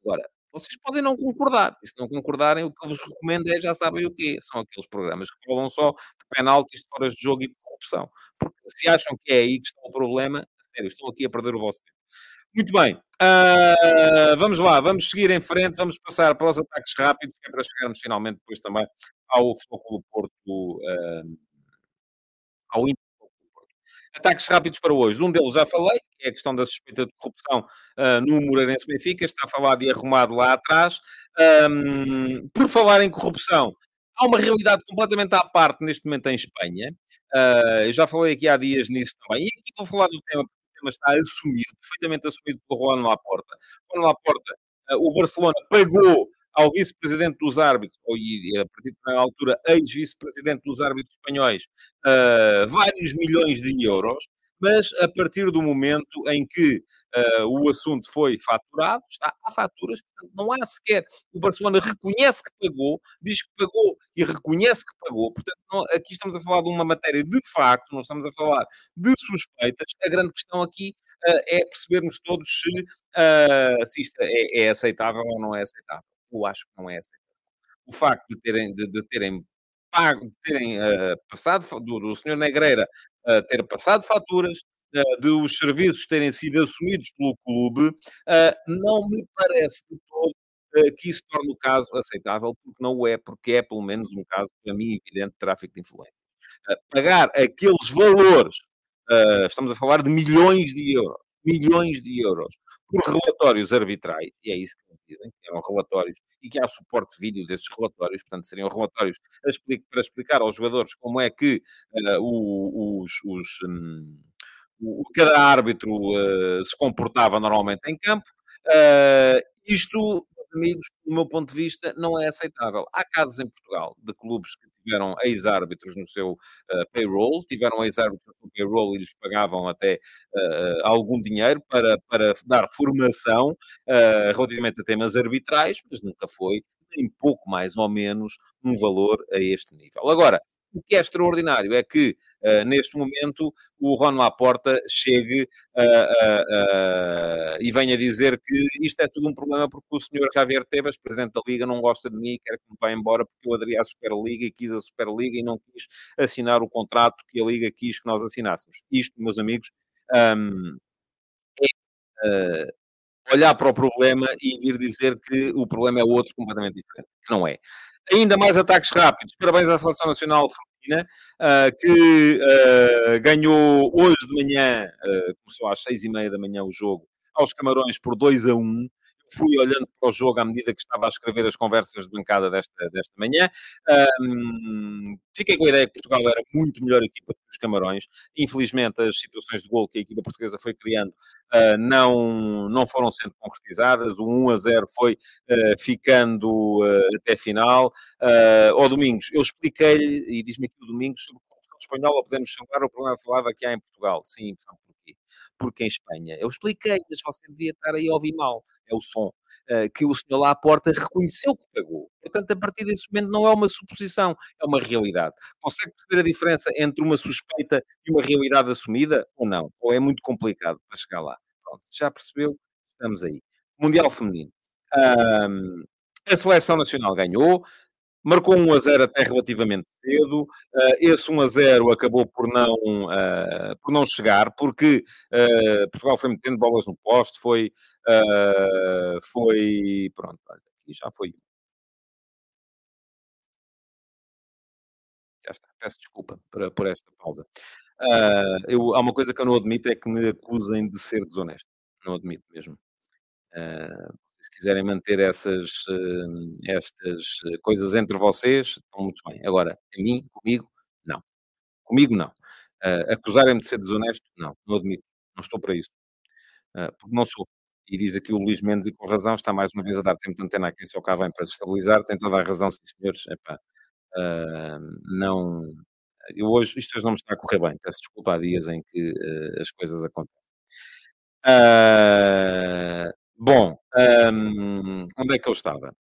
Agora, vocês podem não concordar, e se não concordarem, o que eu vos recomendo é, já sabem o quê? São aqueles programas que falam só penaltis, de foras de jogo e de corrupção. Porque se acham que é aí que está o problema, sério, estão aqui a perder o vosso tempo. Muito bem, uh, vamos lá, vamos seguir em frente, vamos passar para os ataques rápidos, que é para chegarmos finalmente depois também ao Futebol Porto, uh, ao Inter Ataques rápidos para hoje. Um deles já falei, que é a questão da suspeita de corrupção uh, no Moreirense Benfica. Está falado e arrumado lá atrás. Um, por falar em corrupção, há uma realidade completamente à parte neste momento em Espanha. Uh, eu já falei aqui há dias nisso também. E aqui vou falar do tema, porque o tema está assumido, perfeitamente assumido pelo Juan Laporta. Juan Laporta, uh, o Barcelona pagou ao vice-presidente dos árbitros, ou a partir da altura ex-vice-presidente dos árbitros espanhóis, uh, vários milhões de euros, mas a partir do momento em que uh, o assunto foi faturado, está há faturas, portanto, não há sequer. O Barcelona reconhece que pagou, diz que pagou e reconhece que pagou, portanto, não, aqui estamos a falar de uma matéria de facto, não estamos a falar de suspeitas. A grande questão aqui uh, é percebermos todos se, uh, se isto é, é aceitável ou não é aceitável eu acho que não é aceitável. O facto de terem, de, de terem pago, de terem uh, passado, do, do senhor Negreira uh, ter passado faturas, uh, de os serviços terem sido assumidos pelo clube, não me parece de todo que isso torne o caso aceitável, porque não o é, porque é pelo menos um caso, para mim, evidente, de tráfico de influência. pagar aqueles valores, estamos a falar de milhões de euros, milhões de euros, por relatórios arbitrais, e é isso que dizem, que eram relatórios, e que há suporte de vídeo desses relatórios, portanto, seriam relatórios para explicar aos jogadores como é que uh, os, os um, o, cada árbitro uh, se comportava normalmente em campo. Uh, isto, amigos, do meu ponto de vista, não é aceitável. Há casos em Portugal de clubes que tiveram ex-árbitros no seu uh, payroll, tiveram ex-árbitros no seu payroll e lhes pagavam até uh, algum dinheiro para, para dar formação uh, relativamente a temas arbitrais, mas nunca foi nem pouco mais ou menos um valor a este nível. Agora, o que é extraordinário é que, uh, neste momento, o Ron Laporta chegue uh, uh, e venha dizer que isto é tudo um problema porque o senhor Javier Tebas, presidente da Liga, não gosta de mim e quer que me vá embora porque eu aderi à Superliga e quis a Superliga e não quis assinar o contrato que a Liga quis que nós assinássemos. Isto, meus amigos, um, é olhar para o problema e vir dizer que o problema é outro completamente diferente, que não é. Ainda mais ataques rápidos. Parabéns à Seleção Nacional Feminina, uh, que uh, ganhou hoje de manhã, uh, começou às seis e meia da manhã o jogo, aos Camarões por 2 a 1 fui olhando para o jogo à medida que estava a escrever as conversas de bancada desta, desta manhã. Um, fiquei com a ideia que Portugal era muito melhor equipa que os Camarões. Infelizmente, as situações de gol que a equipa portuguesa foi criando uh, não, não foram sendo concretizadas. O 1 a 0 foi uh, ficando uh, até final. Uh, Domingos, eu expliquei-lhe, e diz-me aqui o Domingos, sobre o espanhol, podemos chamar o problema falava que há em Portugal. Sim, porquê? Porque em Espanha, eu expliquei, mas você devia estar aí a ouvir mal é o som, uh, que o senhor lá à porta reconheceu que pagou. Portanto, a partir desse momento não é uma suposição, é uma realidade. Consegue perceber a diferença entre uma suspeita e uma realidade assumida ou não? Ou é muito complicado para chegar lá? Pronto, já percebeu? Estamos aí. Mundial Feminino. Um, a seleção nacional ganhou, marcou 1 a 0 até relativamente cedo. Uh, esse 1 a 0 acabou por não, uh, por não chegar, porque uh, Portugal foi metendo bolas no poste, foi, foi pronto, olha, aqui já foi. Já está, peço desculpa por, por esta pausa. eu, há uma coisa que eu não admito, é que me acusem de ser desonesto. Não admito mesmo. Uh, quiserem manter essas, hum, estas eh, coisas entre vocês, estão muito bem. Agora, a mim, comigo, não. Comigo, não. Uh, Acusarem-me de ser desonesto, não. Não admito. Não estou para isso. Uh, porque não sou. E diz aqui o Luís Mendes, e com razão, está mais uma vez a dar sempre de antena a quem só cá vem para destabilizar. Tem toda a razão, sim, senhores. Epá, uh, não. Eu hoje, isto hoje não me está a correr bem. Peço desculpa há dias em que as coisas acontecem. Uh, Bom, onde é que eu estava?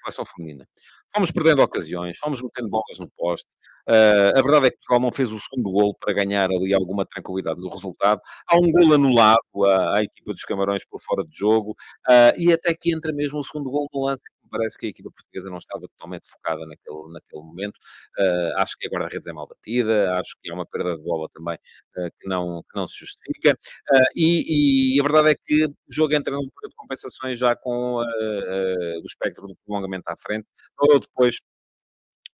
Seleção feminina. Fomos perdendo ocasiões, fomos metendo bolas no poste. Uh, a verdade é que Portugal não fez o segundo gol para ganhar ali alguma tranquilidade no resultado. Há um gol anulado à, à equipa dos Camarões por fora de jogo uh, e até que entra mesmo o segundo gol no lance parece que a equipa portuguesa não estava totalmente focada naquele, naquele momento. Uh, acho que a guarda-redes é mal batida, acho que há uma perda de bola também uh, que, não, que não se justifica. Uh, e, e, a verdade é que o jogo entra num período de compensações já com o espectro do prolongamento à frente, ou depois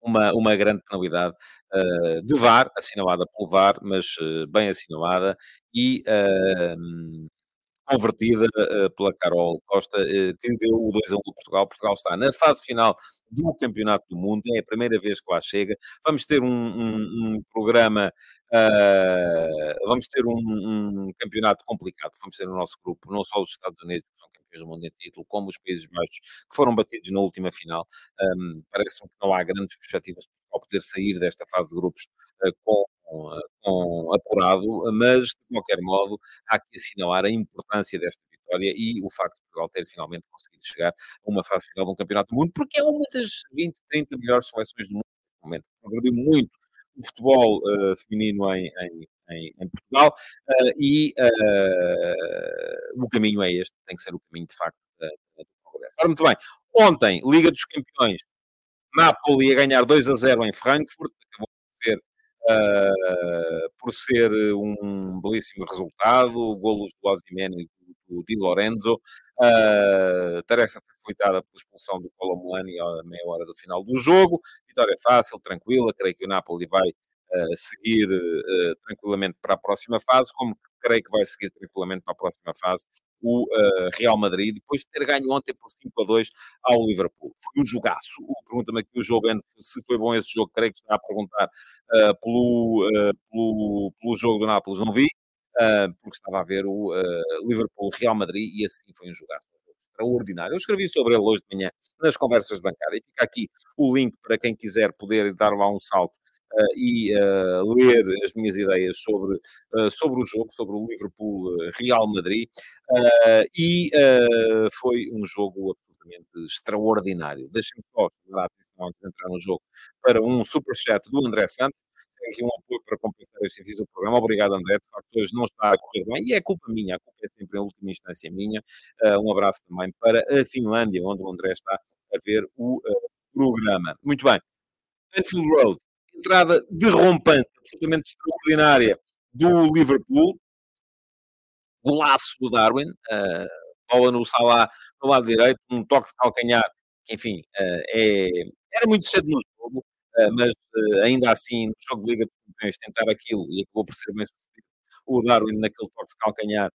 uma, uma grande penalidade uh, de VAR, assinalada pelo VAR, mas uh, bem assinalada, e uh, convertida uh, pela Carol Costa, uh, que deu o 2 a 1 do Portugal. Portugal está na fase final do Campeonato do Mundo, é a primeira vez que lá chega. Vamos ter um, um, um programa, uh, vamos ter um, um, campeonato complicado, vamos ter no nosso grupo, não só os Estados Unidos, que são campeões do mundo em título, como os Países Baixos, que foram batidos na última final. Um, Parece-me que não há grandes perspectivas para poder sair desta fase de grupos com com, com apurado, mas de qualquer modo há que assinalar a importância desta vitória e o facto de Portugal ter finalmente conseguido chegar a uma fase final de um campeonato do mundo, porque é uma das 20, 30 melhores seleções do mundo neste momento. Progrediu muito o futebol uh, feminino em, em, em, em Portugal uh, e uh, o caminho é este, tem que ser o caminho de facto do progresso. Ora, muito bem, ontem, Liga dos Campeões, Napoli a ganhar 2 a 0 em Frankfurt, acabou por ser uh, por ser um belíssimo resultado, golos do Osimhen e do, Di Lorenzo, uh, tarefa facilitada pela expulsão do Colomani à meia hora do final do jogo, vitória fácil, tranquila, creio que o Napoli vai uh, seguir tranquilamente para a próxima fase, como creio que vai seguir tranquilamente para a próxima fase o uh, Real Madrid, depois de ter ganho ontem por 5 a 2 ao Liverpool. Foi um jogaço. Pergunta-me aqui o jogo, se foi bom esse jogo, creio que está a perguntar uh, pelo, uh, pelo, pelo jogo do Nápoles, não vi, porque estava a ver o Liverpool-Real Madrid e assim foi um jogaço extraordinário. Eu escrevi sobre ele hoje de manhã nas conversas bancada e fica aqui o link para quem quiser poder dar lá um salto e uh, ler as minhas ideias sobre, uh, sobre o jogo, sobre o Liverpool-Real Madrid. e foi um jogo absolutamente extraordinário. Deixem-me só dar atenção antes de entrar no jogo para um superchat do André Santos tem aqui um apoio para compensar este serviço do programa. Obrigado, André. De facto, hoje não está a correr bem e é culpa minha. A culpa é sempre, em última instância, minha. Uh, um abraço também para a Finlândia, onde o André está a ver o uh, programa. Muito bem. Anfield Road entrada derrompante, absolutamente extraordinária do Liverpool. Golaço do Darwin, uh, bola no Salah no lado direito, um toque de calcanhar, que enfim, uh, é, Era muito cedo no jogo, mas ainda assim, no jogo de Liga dos Campeões, tentar aquilo e acabou por ser bem sucedido. O Darwin naquele toque de calcanhar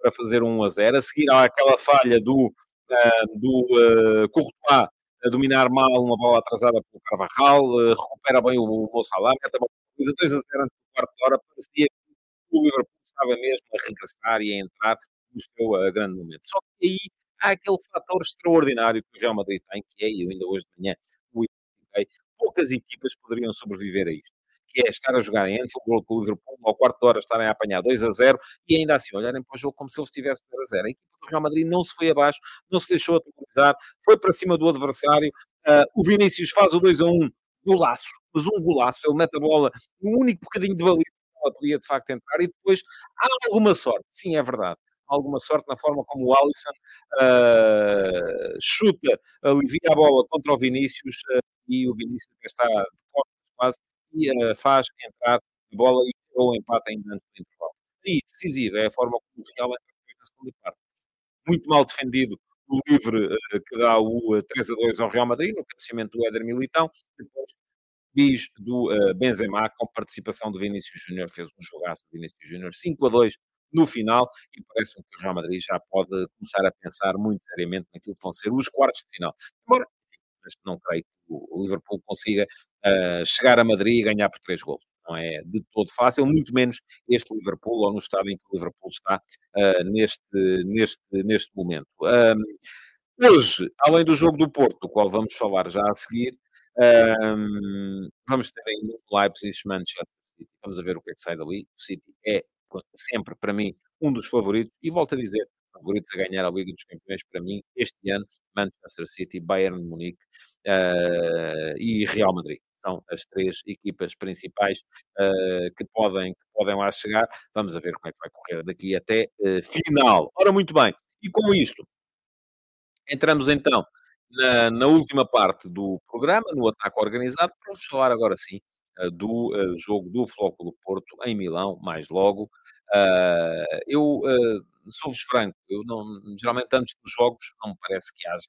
para fazer um 1 a 0. A seguir há aquela falha do, do Courtois a dominar mal uma bola atrasada pelo Carvajal, recupera bem o, o Mo Salah, mete a bola 2 a 0 antes do quarto de hora, parecia que o Liverpool estava mesmo a regressar e a entrar no seu uh, grande momento. Só que aí há aquele fator extraordinário que o Real Madrid tem, que é, e ainda hoje de manhã o identifiquei, poucas equipas poderiam sobreviver a isto. Que é estar a jogar em Anfield com o Liverpool, ao quarto de hora estarem a apanhar 2 a 0 e ainda assim olharem para o jogo como se ele estivesse 0 a 0. A equipa do Real Madrid não se foi abaixo, não se deixou aterrorizar, foi para cima do adversário. Uh, o Vinícius faz o 2 a 1, golaço, mas um golaço. Ele mete a bola um único bocadinho de baliza, ela podia de facto entrar e depois há alguma sorte, sim, é verdade alguma sorte na forma como o Alisson uh, chuta, alivia a bola contra o Vinícius uh, e o Vinícius está de costas quase e uh, faz entrar a bola e o empate ainda antes do intervalo. E decisivo é a forma como o Real entra na segunda parte. Muito mal defendido o livre que dá o 3 a 2 ao Real Madrid, no crescimento do Éder Militão, depois diz do Benzema, com participação do Vinícius Júnior, fez um jogaço do Vinícius Júnior, 5 a 2 no final, e parece-me que o Real Madrid já pode começar a pensar muito seriamente naquilo que vão ser os quartos de final. Embora, mas não creio que o Liverpool consiga uh, chegar a Madrid e ganhar por três gols. Não é de todo fácil, muito menos este Liverpool, ou no estado em que o Liverpool está uh, neste, neste, neste momento. Um, hoje, além do jogo do Porto, do qual vamos falar já a seguir, um, vamos ter ainda Leipzig-Manchester City. Vamos ver o que é que sai dali. O City é sempre, para mim, um dos favoritos. E volto a dizer, favoritos a ganhar a Liga dos Campeões, para mim, este ano, Manchester City, Bayern de Munique uh, e Real Madrid. São as três equipas principais uh, que, podem, que podem lá chegar. Vamos ver como é que vai correr daqui até uh, final. Ora, muito bem. E com isto, entramos então na, na, última parte do programa, no ataque organizado, para falar agora sim do jogo do Flóculo Porto em Milão, mais logo. Uh, eu uh, sou-vos franco, eu não, geralmente antes dos jogos não me parece que haja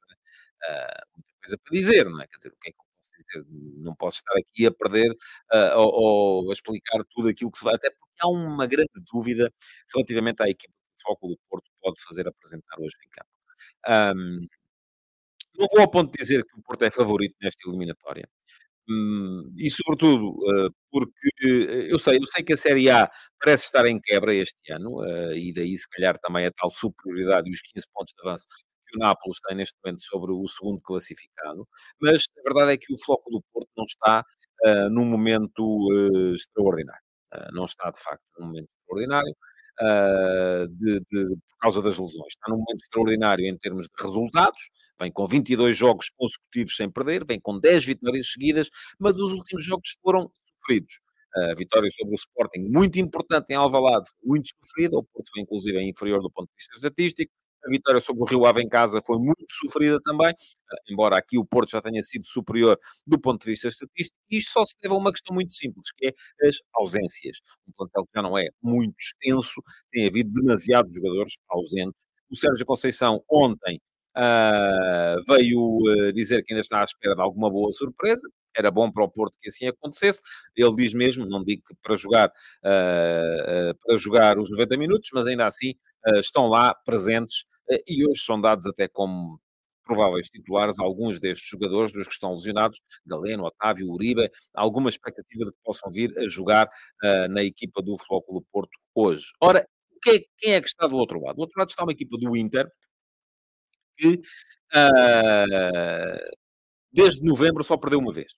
muita coisa para dizer, não é? Quer dizer, o que é que eu posso dizer? Não posso estar aqui a perder ou, ou, a explicar tudo aquilo que se vai, até porque há uma grande dúvida relativamente à equipa que o Flóculo Porto pode fazer apresentar hoje em campo. Um, não vou ao ponto de dizer que o Porto é favorito nesta eliminatória. Hum, e sobretudo, uh, porque uh, eu sei, eu sei que a Série A parece estar em quebra este ano, uh, e daí se calhar também a tal superioridade e os 15 pontos de avanço que o Nápoles tem neste momento sobre o segundo classificado, mas a verdade é que o Floco do Porto não está num momento extraordinário. não está, de facto, num momento extraordinário. De, de, por causa das lesões. Está num momento extraordinário em termos de resultados, vem com 22 jogos consecutivos sem perder, vem com 10 vitórias seguidas, mas os últimos jogos foram sofridos. A vitória sobre o Sporting, muito importante em Alvalade, muito sofrida, o Porto foi inclusive inferior do ponto de vista estatístico, a vitória sobre o Rio Ave em casa foi muito sofrida também, embora aqui o Porto já tenha sido superior do ponto de vista estatístico. Isto só se deve a uma questão muito simples, que é as ausências. Um plantel que já não é muito extenso, tem havido demasiados jogadores ausentes. O Sérgio Conceição ontem Uh, veio uh, dizer que ainda está à espera de alguma boa surpresa. Era bom para o Porto que assim acontecesse. Ele diz mesmo, não digo que para jogar, uh, para jogar os 90 minutos, mas ainda assim estão lá presentes e hoje são dados até como prováveis titulares alguns destes jogadores, dos que estão lesionados, Galeno, Otávio, Uribe, alguma expectativa de que possam vir a jogar na equipa do Flóculo Porto hoje. Ora, quem é que está do outro lado? Do outro lado está uma equipa do Inter, que uh, desde novembro só perdeu uma vez.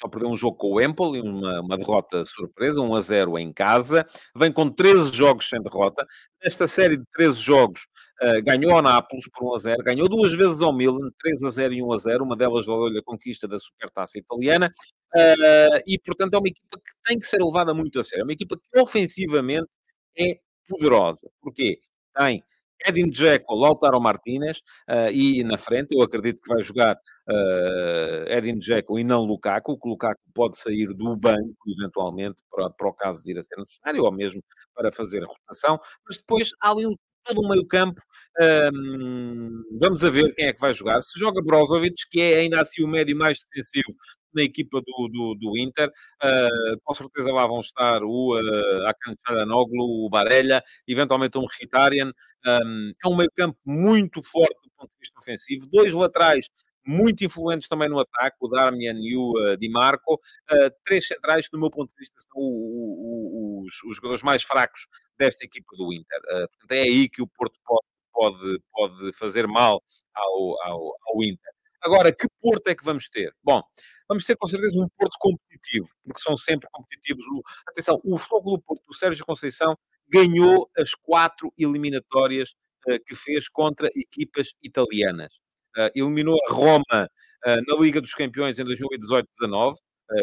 Só perdeu um jogo com o Empoli, uma, uma derrota surpresa, 1 a 0 em casa. Vem com 13 jogos sem derrota. Nesta série de 13 jogos, uh, ganhou ao Nápoles por 1 a 0. Ganhou duas vezes ao Milan, 3 a 0 e 1 a 0. Uma delas valeu-lhe a conquista da Supertaça Italiana. Uh, e, portanto, é uma equipa que tem que ser levada muito a sério. É uma equipa que ofensivamente é poderosa. Porquê? Tem Edin Dzeko, Lautaro Martinez, uh, e na frente eu acredito que vai jogar uh, Edin Dzeko e não Lukaku, que Lukaku pode sair do banco, eventualmente, para, para o caso de ir a ser necessário, ou mesmo para fazer a rotação, mas depois há ali um todo o meio campo. Um, vamos a ver quem é que vai jogar. Se joga Brozovic, que é ainda assim o médio mais defensivo na equipa do, do, do Inter. Uh, com certeza lá vão estar o uh, Akan Çalhanoğlu, o Barella, eventualmente um Hitarian. Um, é um meio campo muito forte do ponto de vista ofensivo. Dois laterais muito influentes também no ataque, o Darmian e o uh, Di Marco. Uh, três centrais, do meu ponto de vista, são o, o, os, os, jogadores mais fracos desta equipa do Inter. Uh, portanto, é aí que o Porto pode, pode, pode fazer mal ao, ao, ao Inter. Agora, que Porto é que vamos ter? Bom, vamos ter com certeza um Porto competitivo, porque são sempre competitivos. Atenção, o Futebol do Porto, o Sérgio Conceição, ganhou as quatro eliminatórias uh, que fez contra equipas italianas. Uh, eliminou a Roma uh, na Liga dos Campeões em 2018-19,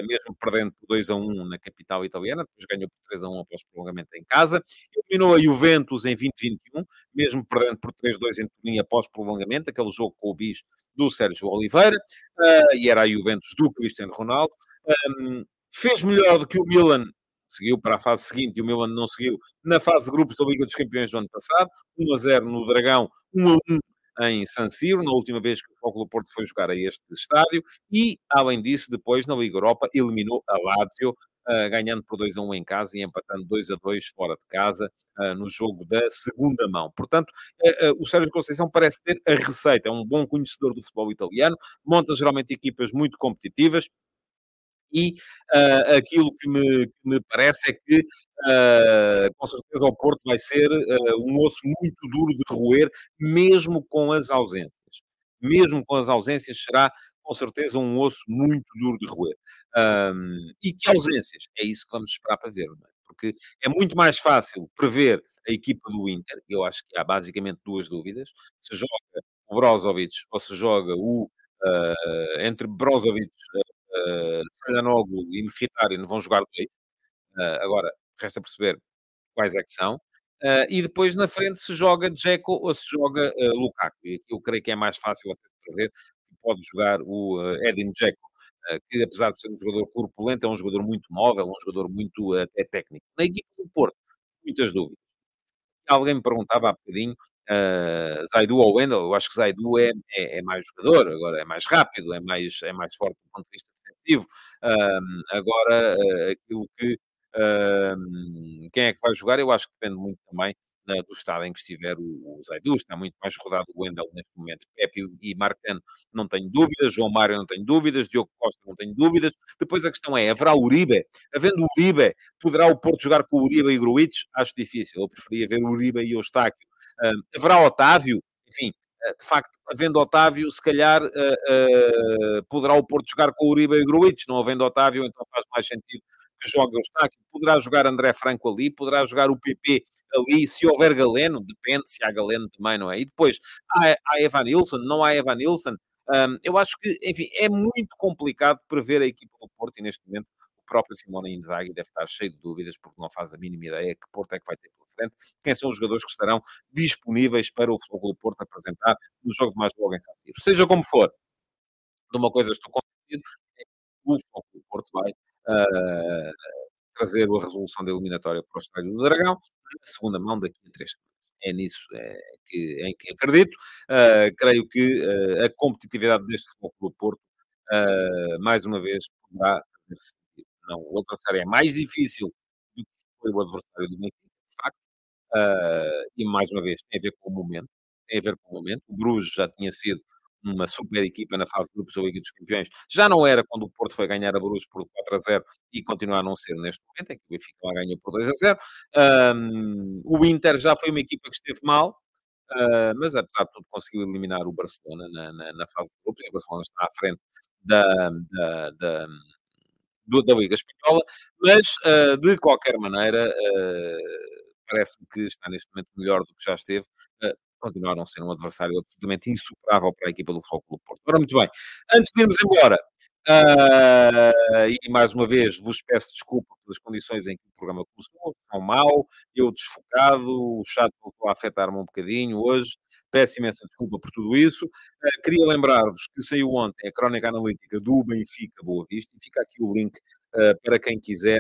mesmo perdendo por 2 a 1 na capital italiana, depois ganhou por 3 a 1 após prolongamento em casa. Eliminou a Juventus em 2021, mesmo perdendo por 3 a 2 em Turim após prolongamento, aquele jogo com o bis do Sérgio Oliveira, uh, e era a Juventus do Cristiano Ronaldo. Fez melhor do que o Milan, seguiu para a fase seguinte, e o Milan não seguiu na fase de grupos da Liga dos Campeões do ano passado, 1 a 0 no Dragão, 1 a 1 em San Siro, na última vez que o Foco Porto foi jogar a este estádio, e, além disso, depois, na Liga Europa, eliminou a Lazio, uh, ganhando por 2 a 1 em casa e empatando 2 a 2 fora de casa uh, no jogo da segunda mão. Portanto, uh, o Sérgio Conceição parece ter a receita, é um bom conhecedor do futebol italiano, monta geralmente equipas muito competitivas, e uh, aquilo que me, que me, parece é que, uh, com certeza, o Porto vai ser uh, um osso muito duro de roer, mesmo com as ausências. Mesmo com as ausências, será com certeza um osso muito duro de roer. Um, e que ausências? É isso que vamos esperar para ver, é? porque é muito mais fácil prever a equipa do Inter, eu acho que há basicamente duas dúvidas, se joga o Brozovic ou se joga o, uh, entre Brozovic, uh, Salhanoglu e Mkhitaryan vão jogar dois, uh, agora resta perceber quais é que são, uh, e depois na frente se joga Dzeko ou se joga uh, Lukaku, e aqui eu creio que é mais fácil até de prever, pode jogar o uh, Edin Dzeko, uh, que apesar de ser um jogador corpulento, é um jogador muito móvel, um jogador muito uh, técnico. Na equipe do Porto, muitas dúvidas. Alguém me perguntava há bocadinho, uh, Zaidu ou Wendel, eu acho que Zaidu é, é, é, mais jogador, agora é mais rápido, é mais, é mais forte do ponto de vista defensivo. agora, aquilo que quem é que vai jogar, eu acho que depende muito também na, do estado em que estiver o, o Zaidu, está muito mais rodado o Wendel neste momento. Pepe e Marcano não tenho dúvidas, João Mário não tenho dúvidas, Diogo Costa não tenho dúvidas. Depois a questão é, haverá Uribe? Havendo Uribe, poderá o Porto jogar com Uribe e Gruitch? Acho difícil, eu preferia ver Uribe e Eustáquio. Uh, haverá Otávio? Enfim, uh, de facto, havendo Otávio, se calhar uh, uh, poderá o Porto jogar com o Uribe e Gruitch, não havendo Otávio, então faz mais sentido que joga o Eustáquio, poderá jogar André Franco ali, poderá jogar o PP ali, se houver Galeno, depende se há Galeno também, não é? E depois, há, há Evan Nilsson, não há Evan Nilsson, um, eu acho que, enfim, é muito complicado prever a equipa do Porto e neste momento o próprio Simone Inzaghi deve estar cheio de dúvidas porque não faz a mínima ideia que Porto é que vai ter pela frente, quem são os jogadores que estarão disponíveis para o Futebol do Porto apresentar no jogo mais logo em São. Seja como for, de uma coisa estou convencido, é que o Futebol do Porto vai uh, trazer a resolução da eliminatória para o Estádio do Dragão, na segunda mão daqui a três semanas. É nisso é, que, em que acredito. Uh, creio que uh, a competitividade deste Futebol do Porto, mais uma vez, poderá. Não, o adversário é mais difícil do que foi o adversário do Benfica, de facto, e mais uma vez tem a ver com o momento. Tem a ver com o momento. O Bruges já tinha sido uma super equipa na fase de grupos da Liga dos Campeões. Já não era quando o Porto foi ganhar a Bruges por 4 a 0 e continua a não ser neste momento, é que o Benfica lá ganhou por 2 a 0. Um, o Inter já foi uma equipa que esteve mal, uh, mas apesar de tudo conseguiu eliminar o Barcelona na, na, na fase de grupos, e o Barcelona está à frente da, da, da da Liga Espanhola, mas uh, de qualquer maneira uh, parece-me que está neste momento melhor do que já esteve, continuaram a ser um adversário absolutamente insuperável para a equipa do Futebol Porto. Ora, muito bem, antes de irmos embora, uh, e mais uma vez vos peço desculpa pelas condições em que o programa começou, são mau, eu desfocado, o chat voltou a afetar-me um bocadinho hoje, peço imensa desculpa por tudo isso. Uh, queria lembrar-vos que saiu ontem a crónica analítica do Benfica Boa Vista, e fica aqui o link uh, para quem quiser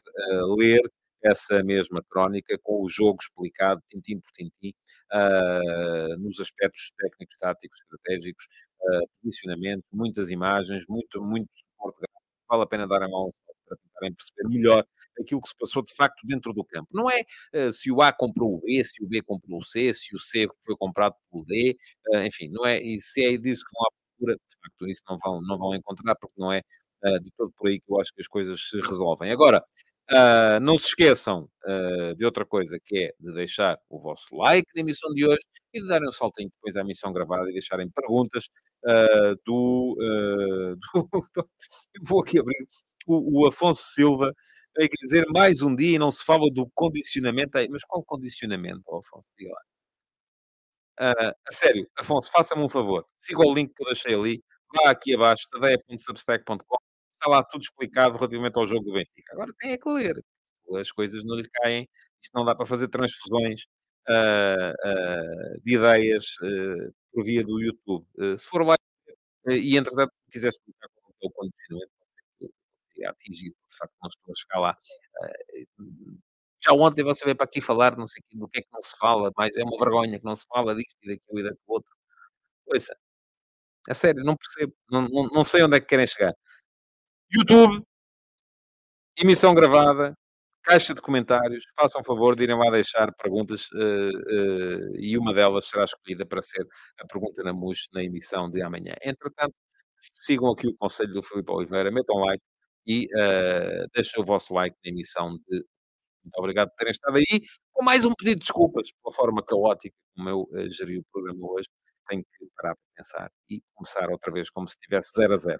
ler essa mesma crónica com o jogo explicado, tintim por tintim, uh, nos aspectos técnicos, táticos, estratégicos, uh, posicionamento, muitas imagens, muito, muito suporte gráfico. Vale a pena dar a mão para tentarem perceber melhor aquilo que se passou de facto dentro do campo. Não é uh, se o A comprou o B, se o B comprou o C, se o C foi comprado pelo D, uh, enfim, não é, e se é disso que vão à procura, de facto, isso não vão, não vão encontrar, porque não é de todo por aí que eu acho que as coisas se resolvem. Agora, Uh, não se esqueçam uh, de outra coisa, que é de deixar o vosso like na emissão de hoje e de darem um saltinho depois à emissão gravada e deixarem perguntas uh, do, do, Vou aqui abrir. O, o Afonso Silva é quer dizer mais um dia e não se fala do condicionamento. Mas qual condicionamento, Afonso? Diga lá. a sério, Afonso, faça-me um favor. Siga o link que eu deixei ali. Vá aqui abaixo, tadeia.substack.com está lá tudo explicado relativamente ao jogo do Benfica. Agora tem é que ler. As coisas não lhe caem. Isto não dá para fazer transfusões uh, uh, de ideias uh, por via do YouTube. se for lá e, entretanto, se quiser explicar qual é o condicionamento, consiga atingir, de facto, não estou a chegar lá. já ontem você veio para aqui falar, não sei do que é que não se fala, mas é uma vergonha que não se fala disto e daquilo e daquilo outro. Ouça, é sério, não percebo, não, não, não sei onde é que querem chegar. YouTube, emissão gravada, caixa de comentários. Façam favor de irem lá deixar perguntas uh, uh, e uma delas será escolhida para ser a pergunta na MUS na emissão de amanhã. Entretanto, sigam aqui o conselho do Filipe Oliveira, metam like e uh, deixem o vosso like na emissão de. Muito obrigado por terem estado aí. Com mais um pedido de desculpas pela forma caótica como eu uh, geri o programa hoje. Tenho que parar para pensar e começar outra vez como se estivesse 0 a 0.